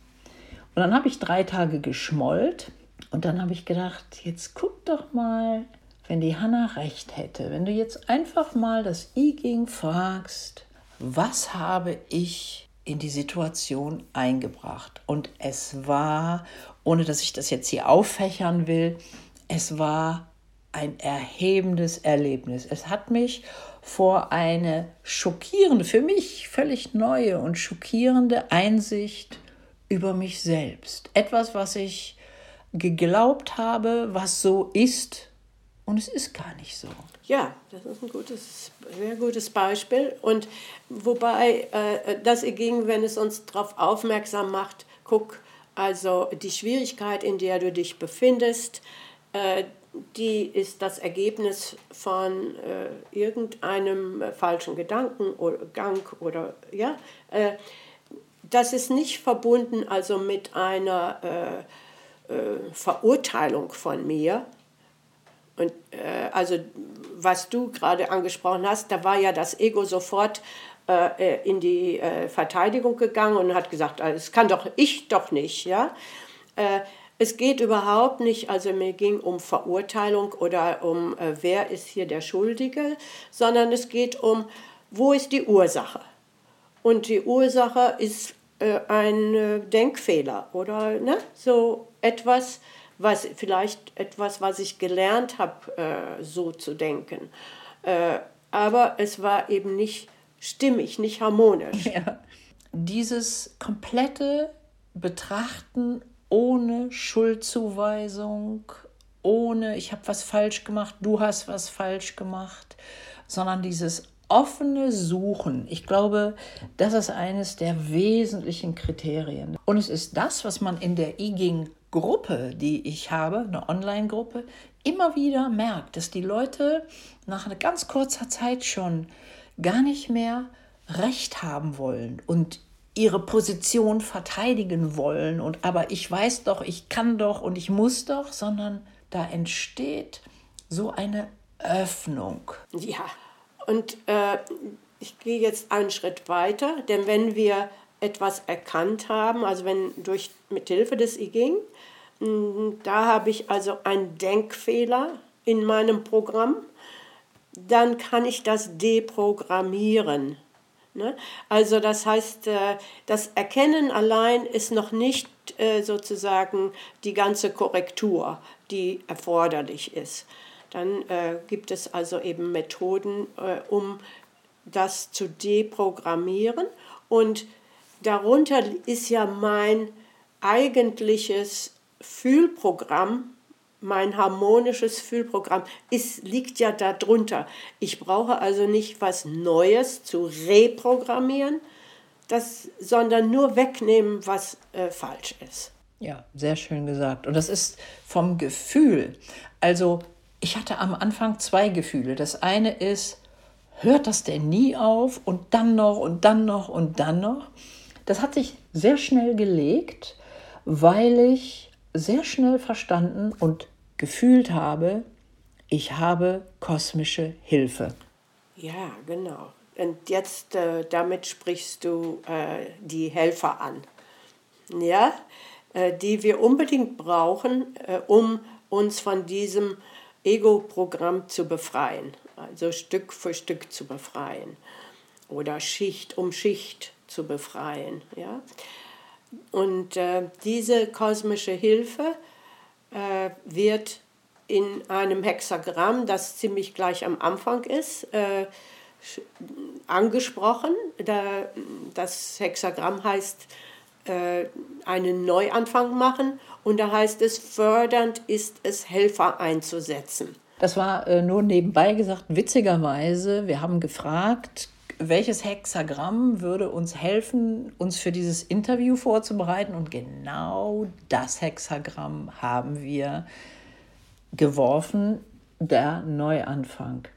Und dann habe ich drei Tage geschmollt und dann habe ich gedacht, jetzt guck doch mal, wenn die Hanna recht hätte, wenn du jetzt einfach mal das I-Ging fragst, was habe ich in die Situation eingebracht? Und es war, ohne dass ich das jetzt hier auffächern will, es war ein erhebendes Erlebnis. Es hat mich vor eine schockierende, für mich völlig neue und schockierende Einsicht über mich selbst. Etwas, was ich geglaubt habe, was so ist, und es ist gar nicht so. Ja, das ist ein gutes, sehr gutes Beispiel. Und wobei äh, das ging, wenn es uns darauf aufmerksam macht, guck, also die Schwierigkeit, in der du dich befindest, äh, die ist das Ergebnis von äh, irgendeinem falschen Gedanken oder Gang oder ja. Äh, das ist nicht verbunden also mit einer äh, äh, Verurteilung von mir, und äh, also was du gerade angesprochen hast, da war ja das Ego sofort äh, äh in die äh, Verteidigung gegangen und hat gesagt, äh, es kann doch ich doch nicht, ja. Äh, es geht überhaupt nicht, also mir ging um Verurteilung oder um wer ist hier der Schuldige, sondern es geht um, wo ist die Ursache? Und die Ursache ist ein Denkfehler oder ne? so etwas, was vielleicht etwas, was ich gelernt habe, äh, so zu denken. Äh, aber es war eben nicht stimmig, nicht harmonisch. (laughs) Ja. Dieses komplette Betrachten ohne Schuldzuweisung, ohne ich habe was falsch gemacht, du hast was falsch gemacht, sondern dieses offene Suchen. Ich glaube, das ist eines der wesentlichen Kriterien. Und es ist das, was man in der IGING Gruppe, die ich habe, eine Online-Gruppe, immer wieder merkt, dass die Leute nach einer ganz kurzer Zeit schon gar nicht mehr Recht haben wollen und ihre Position verteidigen wollen und aber ich weiß doch, ich kann doch und ich muss doch, sondern da entsteht so eine Öffnung. Ja, und äh, ich gehe jetzt einen Schritt weiter, denn wenn wir etwas erkannt haben, also wenn durch mit Hilfe des I ging, da habe ich also einen Denkfehler in meinem Programm, dann kann ich das deprogrammieren. Ne? Also das heißt, äh, das Erkennen allein ist noch nicht äh, sozusagen die ganze Korrektur, die erforderlich ist. Dann äh, gibt es also eben Methoden, um das zu deprogrammieren. Und darunter ist ja mein eigentliches Fühlprogramm, mein harmonisches Fühlprogramm ist, liegt ja darunter. Ich brauche also nicht was Neues zu reprogrammieren, das, sondern nur wegnehmen, was äh, falsch ist. Ja, sehr schön gesagt. Und das ist vom Gefühl. Also ich hatte am Anfang zwei Gefühle. Das eine ist, hört das denn nie auf und dann noch und dann noch und dann noch. Das hat sich sehr schnell gelegt, weil ich sehr schnell verstanden und gefühlt habe, ich habe kosmische Hilfe. Ja, genau. Und jetzt äh, damit sprichst du äh, die Helfer an, ja, äh, die wir unbedingt brauchen, äh, um uns von diesem Ego-Programm zu befreien, also Stück für Stück zu befreien oder Schicht um Schicht zu befreien, ja. Und äh, diese kosmische Hilfe äh, wird in einem Hexagramm, das ziemlich gleich am Anfang ist, äh, angesprochen. Da, das Hexagramm heißt äh, einen Neuanfang machen und da heißt es, fördernd ist es, Helfer einzusetzen. Das war äh, nur nebenbei gesagt, witzigerweise, wir haben gefragt, welches Hexagramm würde uns helfen, uns für dieses Interview vorzubereiten. Und genau das Hexagramm haben wir geworfen, der Neuanfang.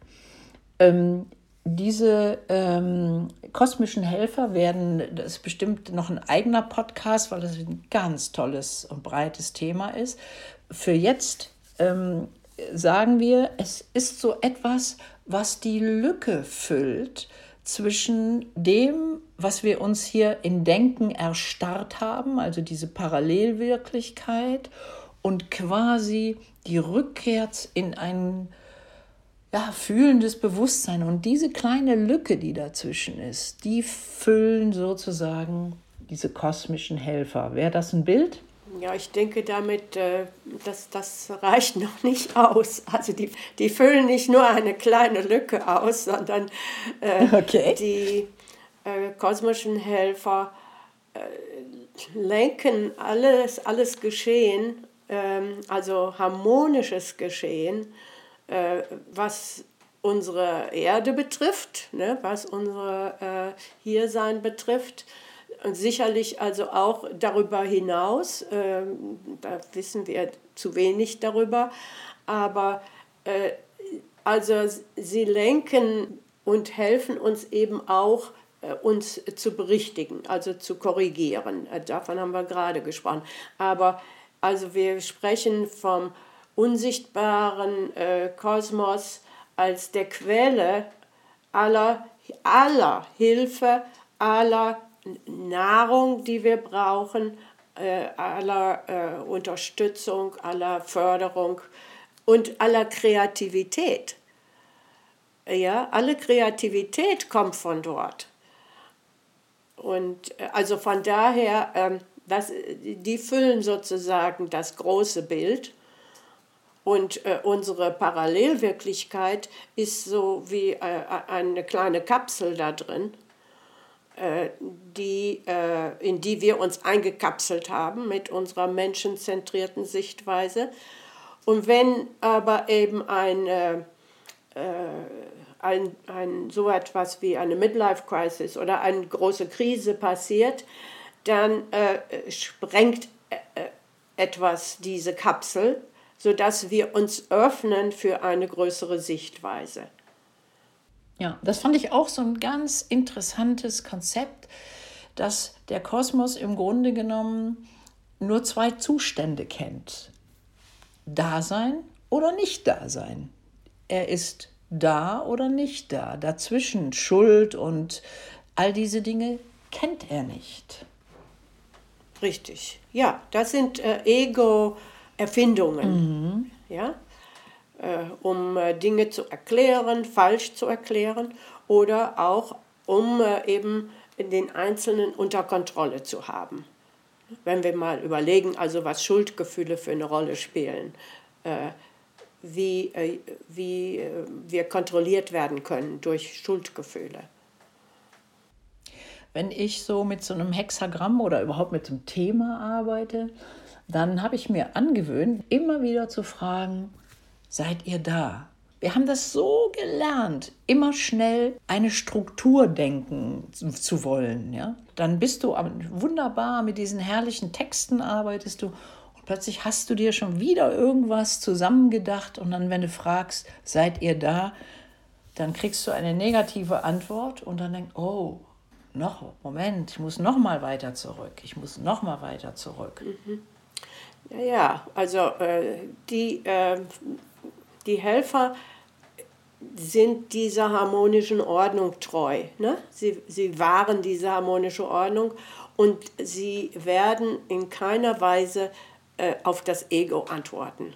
Ähm, diese ähm, kosmischen Helfer werden, das ist bestimmt noch ein eigener Podcast, weil das ein ganz tolles und breites Thema ist. Für jetzt ähm, sagen wir, es ist so etwas, was die Lücke füllt zwischen dem, was wir uns hier in Denken erstarrt haben, also diese Parallelwirklichkeit, und quasi die Rückkehr in ein ja, fühlendes Bewusstsein. Und diese kleine Lücke, die dazwischen ist, die füllen sozusagen diese kosmischen Helfer. Wäre das ein Bild? Ja, ich denke damit, äh, dass das reicht (laughs) noch nicht aus. Also die, die füllen nicht nur eine kleine Lücke aus, sondern äh, okay. die äh, kosmischen Helfer äh, lenken alles, alles Geschehen, ähm, also harmonisches Geschehen, was unsere Erde betrifft, ne, was unser Hiersein betrifft, sicherlich also auch darüber hinaus, äh, da wissen wir zu wenig darüber, aber äh, also sie lenken und helfen uns eben auch, äh, uns zu berichtigen, also zu korrigieren. Äh, davon haben wir gerade gesprochen. Aber also wir sprechen vom unsichtbaren äh, Kosmos als der Quelle aller, aller Hilfe, aller Nahrung, die wir brauchen, äh, aller äh, Unterstützung, aller Förderung und aller Kreativität. Ja, alle Kreativität kommt von dort. Und äh, also von daher, ähm, das, die füllen sozusagen das große Bild. Und unsere Parallelwirklichkeit ist so wie eine kleine Kapsel da drin. Äh, die, äh, in die wir uns eingekapselt haben mit unserer menschenzentrierten Sichtweise. Und wenn aber eben eine, äh, ein, ein, so etwas wie eine Midlife-Crisis oder eine große Krise passiert, dann sprengt etwas diese Kapsel, sodass wir uns öffnen für eine größere Sichtweise. Ja, das fand ich auch so ein ganz interessantes Konzept, dass der Kosmos im Grunde genommen nur zwei Zustände kennt. Dasein oder nicht Dasein. Er ist da oder nicht da. Dazwischen Schuld und all diese Dinge kennt er nicht. Richtig. Ja, das sind äh, Ego-Erfindungen. Mhm. Ja? Äh, um äh, Dinge zu erklären, falsch zu erklären oder auch um äh, eben den Einzelnen unter Kontrolle zu haben. Wenn wir mal überlegen, also was Schuldgefühle für eine Rolle spielen, wie, wie wir kontrolliert werden können durch Schuldgefühle. Wenn ich so mit so einem Hexagramm oder überhaupt mit einem Thema arbeite, dann habe ich mir angewöhnt, immer wieder zu fragen, seid ihr da? Wir haben das so gelernt, immer schnell eine Struktur denken zu wollen. Ja? Dann bist du wunderbar mit diesen herrlichen Texten arbeitest du und plötzlich hast du dir schon wieder irgendwas zusammengedacht und dann, wenn du fragst, seid ihr da, dann kriegst du eine negative Antwort und dann denkst, oh, noch, Moment, ich muss noch mal weiter zurück, ich muss noch mal weiter zurück. Mhm. Ja, ja, also äh, die, äh, die Helfer sind dieser harmonischen Ordnung treu. Ne? Sie, sie wahren diese harmonische Ordnung und sie werden in keiner Weise äh, auf das Ego antworten.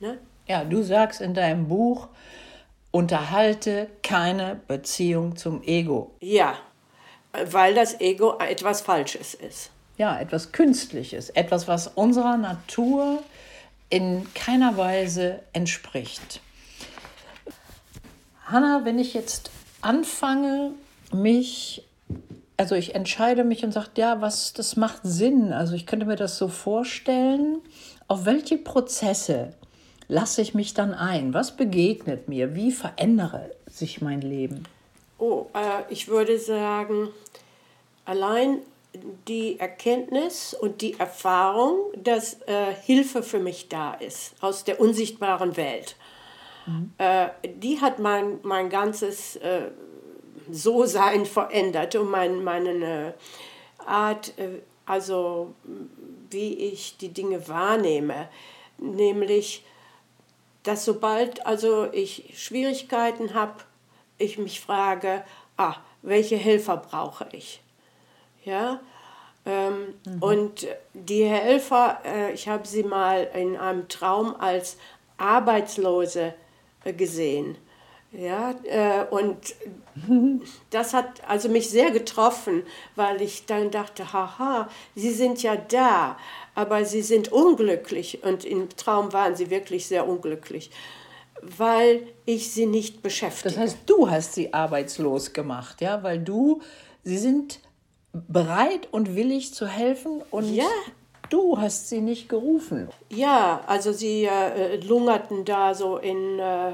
Ne? Ja, du sagst in deinem Buch, unterhalte keine Beziehung zum Ego. Ja, weil das Ego etwas Falsches ist. Ja, etwas Künstliches, etwas, was unserer Natur in keiner Weise entspricht. Hanna, wenn ich jetzt anfange, mich, also ich entscheide mich und sage, ja, was, das macht Sinn. Also ich könnte mir das so vorstellen, auf welche Prozesse lasse ich mich dann ein? Was begegnet mir? Wie verändere sich mein Leben? Oh, äh, ich würde sagen, allein die Erkenntnis und die Erfahrung, dass äh, Hilfe für mich da ist aus der unsichtbaren Welt. Mhm. Äh, die hat mein, mein ganzes äh, So-Sein verändert und mein, meine Art, äh, also wie ich die Dinge wahrnehme. Nämlich, dass sobald also ich Schwierigkeiten habe, ich mich frage, ah, welche Helfer brauche ich? Ja, ähm, mhm. Und die Helfer, äh, ich habe sie mal in einem Traum als Arbeitslose äh, gesehen. Ja, äh, und (laughs) das hat also mich sehr getroffen, weil ich dann dachte, haha, sie sind ja da, aber sie sind unglücklich. Und im Traum waren sie wirklich sehr unglücklich, weil ich sie nicht beschäftige. Das heißt, du hast sie arbeitslos gemacht, ja, weil du, sie sind bereit und willig zu helfen und ja. du hast sie nicht gerufen. Ja, also sie äh, lungerten da so in äh,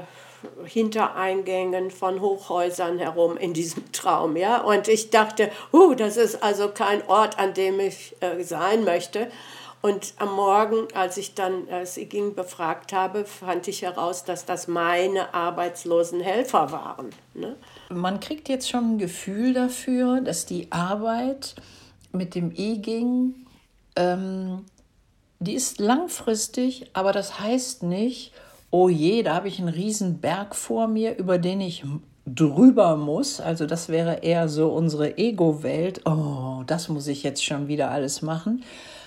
Hintereingängen von Hochhäusern herum in diesem Traum, ja. Und ich dachte, uh, das ist also kein Ort, an dem ich äh, sein möchte. Und am Morgen, als ich dann äh, sie ging befragt habe, fand ich heraus, dass das meine arbeitslosen Helfer waren. Ne? Man kriegt jetzt schon ein Gefühl dafür, dass die Arbeit mit dem E-Ging, ähm, die ist langfristig, aber das heißt nicht, oh je, da habe ich einen riesen Berg vor mir, über den ich drüber muss. Also das wäre eher so unsere Ego-Welt. Oh, das muss ich jetzt schon wieder alles machen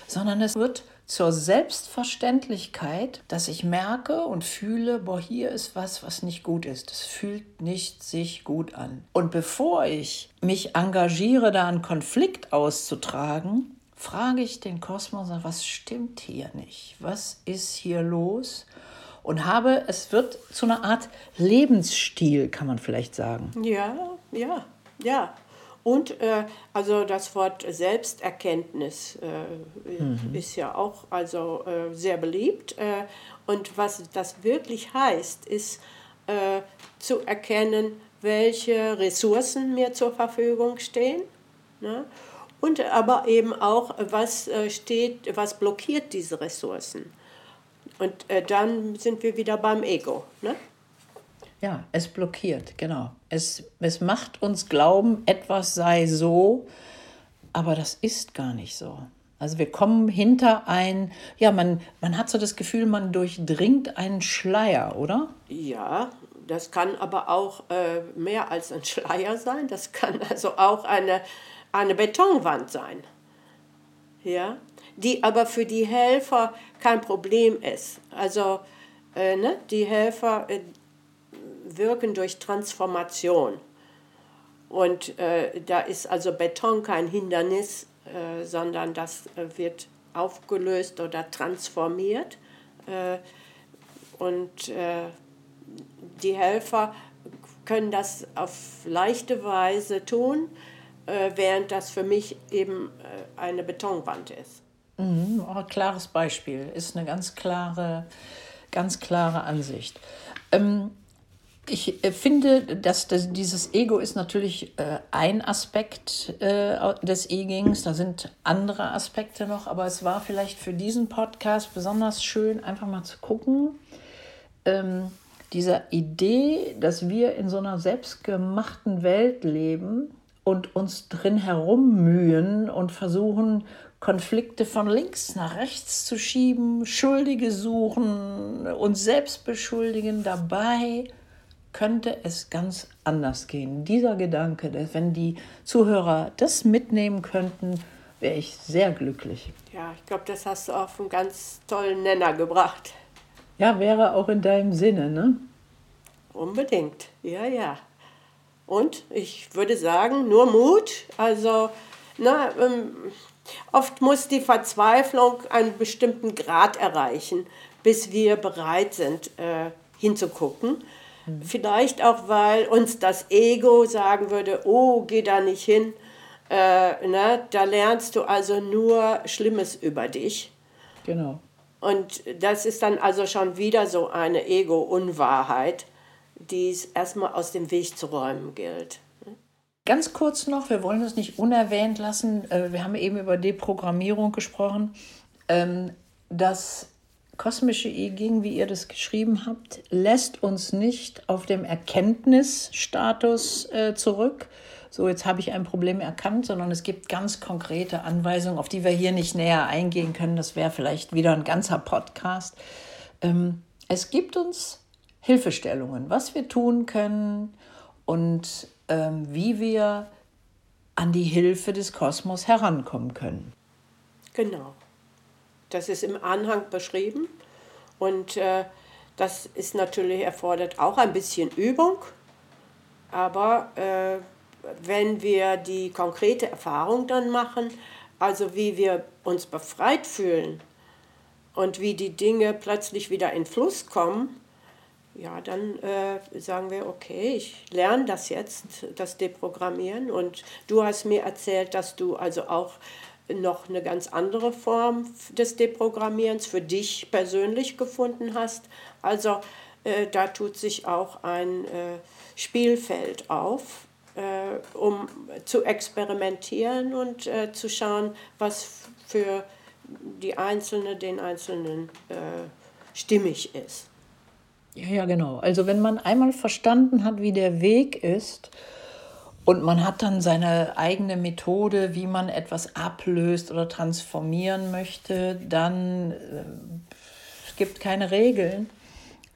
sondern es wird zur Selbstverständlichkeit, dass ich merke und fühle, boah, hier ist was, was nicht gut ist. Es fühlt nicht sich gut an. Und bevor ich mich engagiere, da einen Konflikt auszutragen, frage ich den Kosmos, was stimmt hier nicht? Was ist hier los? Und habe, es wird zu einer Art Lebensstil, kann man vielleicht sagen. Ja, ja, ja. Und äh, also das Wort Selbsterkenntnis äh, mhm. ist ja auch also äh, sehr beliebt. Äh, und was das wirklich heißt, ist äh, zu erkennen, welche Ressourcen mir zur Verfügung stehen. Ne? Und aber eben auch, was äh, steht, was blockiert diese Ressourcen. Und dann sind wir wieder beim Ego. Ne? Ja, es blockiert, genau. Es, es macht uns glauben, etwas sei so, aber das ist gar nicht so. Also wir kommen hinter ein, ja, man, man hat so das Gefühl, man durchdringt einen Schleier, oder? Ja, das kann aber auch äh, mehr als ein Schleier sein. Das kann also auch eine, eine Betonwand sein. Ja, die aber für die Helfer kein Problem ist. Also äh, ne, die Helfer äh, wirken durch Transformation. Und äh, da ist also Beton kein Hindernis, äh, sondern das äh, wird aufgelöst oder transformiert. Äh, und die Helfer können das auf leichte Weise tun, während das für mich eben eine Betonwand ist. Mhm, oh, klares Beispiel, ist eine ganz klare, ganz klare Ansicht. Ähm, ich äh, finde, dass das, dieses Ego ist natürlich äh, ein Aspekt äh, des E-Gings. Da sind andere Aspekte noch, aber es war vielleicht für diesen Podcast besonders schön, einfach mal zu gucken. Ähm, dieser Idee, dass wir in so einer selbstgemachten Welt leben und uns drin herummühen und versuchen, Konflikte von links nach rechts zu schieben, Schuldige suchen, uns selbst beschuldigen dabei könnte es ganz anders gehen. Dieser Gedanke, dass wenn die Zuhörer das mitnehmen könnten, wäre ich sehr glücklich. Ja, ich glaube, das hast du auf einen ganz tollen Nenner gebracht. Ja, wäre auch in deinem Sinne, ne? Unbedingt, ja, ja. Und ich würde sagen, nur Mut. Also, na, ähm, oft muss die Verzweiflung einen bestimmten Grad erreichen, bis wir bereit sind, äh, hinzugucken. Vielleicht auch, weil uns das Ego sagen würde, oh, geh da nicht hin. Äh, ne? Da lernst du also nur Schlimmes über dich. Genau. Und das ist dann also schon wieder so eine Ego-Unwahrheit, die es erstmal aus dem Weg zu räumen gilt. Ganz kurz noch, wir wollen es nicht unerwähnt lassen, äh, wir haben eben über Deprogrammierung gesprochen, ähm, dass kosmische E-Ging, wie ihr das geschrieben habt, lässt uns nicht auf dem Erkenntnisstatus äh, zurück. So, jetzt habe ich ein Problem erkannt, sondern es gibt ganz konkrete Anweisungen, auf die wir hier nicht näher eingehen können. Das wäre vielleicht wieder ein ganzer Podcast. Ähm, es gibt uns Hilfestellungen, was wir tun können und ähm, wie wir an die Hilfe des Kosmos herankommen können. Genau. Das ist im Anhang beschrieben und äh, das ist natürlich erfordert auch ein bisschen Übung, aber äh, wenn wir die konkrete Erfahrung dann machen, also wie wir uns befreit fühlen und wie die Dinge plötzlich wieder in Fluss kommen, ja, dann äh, sagen wir, okay, ich lerne das jetzt, das Deprogrammieren. Und du hast mir erzählt, dass du also auch noch eine ganz andere Form des Deprogrammierens für dich persönlich gefunden hast. Also äh, da tut sich auch ein äh, Spielfeld auf, äh, um zu experimentieren und äh, zu schauen, was für die Einzelne, den Einzelnen äh, stimmig ist. Ja, ja, genau. Also wenn man einmal verstanden hat, wie der Weg ist, und man hat dann seine eigene Methode, wie man etwas ablöst oder transformieren möchte. Dann äh, es gibt keine Regeln.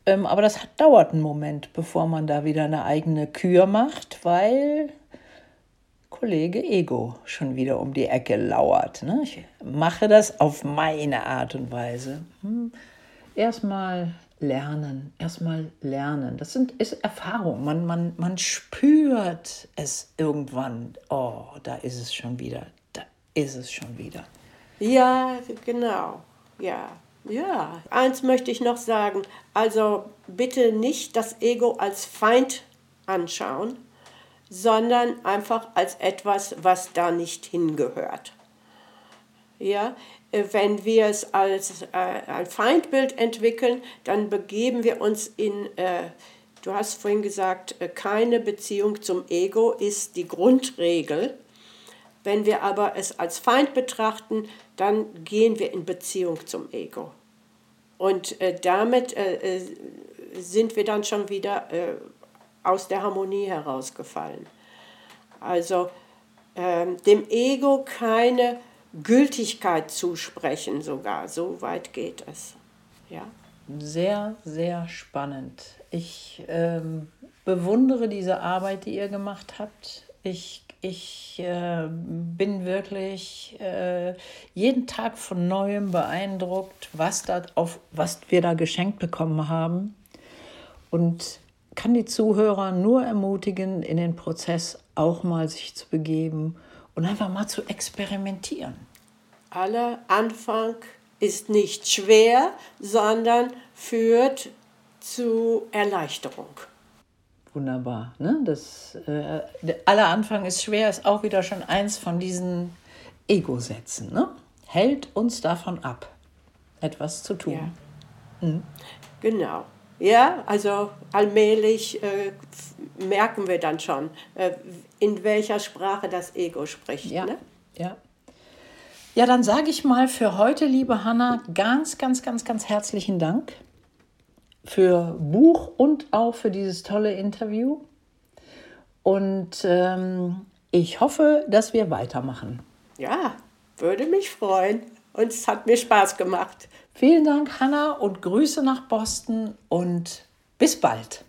Ähm, aber das hat, dauert einen Moment, bevor man da wieder eine eigene Kür macht, weil Kollege Ego schon wieder um die Ecke lauert. Ne? Ich mache das auf meine Art und Weise. Hm. Erstmal lernen, erstmal lernen. Das sind, ist Erfahrung. Man, man, man spürt es irgendwann. Oh, da ist es schon wieder. Da ist es schon wieder. Ja, genau. Ja, ja. Eins möchte ich noch sagen. Also bitte nicht das Ego als Feind anschauen, sondern einfach als etwas, was da nicht hingehört. Ja, wenn wir es als äh, ein Feindbild entwickeln, dann begeben wir uns in, äh, du hast vorhin gesagt, äh, keine Beziehung zum Ego ist die Grundregel. Wenn wir aber es als Feind betrachten, dann gehen wir in Beziehung zum Ego. Und äh, damit äh, sind wir dann schon wieder aus der Harmonie herausgefallen. Also ähm, dem Ego keine Gültigkeit zusprechen sogar. So weit geht es. Ja. Sehr, sehr spannend. Ich ähm, bewundere diese Arbeit, die ihr gemacht habt. Ich, ich äh, bin wirklich äh, jeden Tag von neuem beeindruckt, was, da auf, was wir da geschenkt bekommen haben. Und kann die Zuhörer nur ermutigen, in den Prozess auch mal sich zu begeben und einfach mal zu experimentieren. Aller Anfang ist nicht schwer, sondern führt zu Erleichterung. Wunderbar. Ne? Das, äh, aller Anfang ist schwer, ist auch wieder schon eins von diesen Ego-Sätzen. Ne? Hält uns davon ab, etwas zu tun. Ja. Mhm. Genau. Ja, also allmählich äh, merken wir dann schon, äh, in welcher Sprache das Ego spricht. Ja, ne? ja. Ja, dann sage ich mal für heute, liebe Hanna, ganz, ganz, ganz, ganz herzlichen Dank für Buch und auch für dieses tolle Interview. Und ähm, ich hoffe, dass wir weitermachen. Ja, würde mich freuen. Und es hat mir Spaß gemacht. Vielen Dank, Hanna, und Grüße nach Boston und bis bald.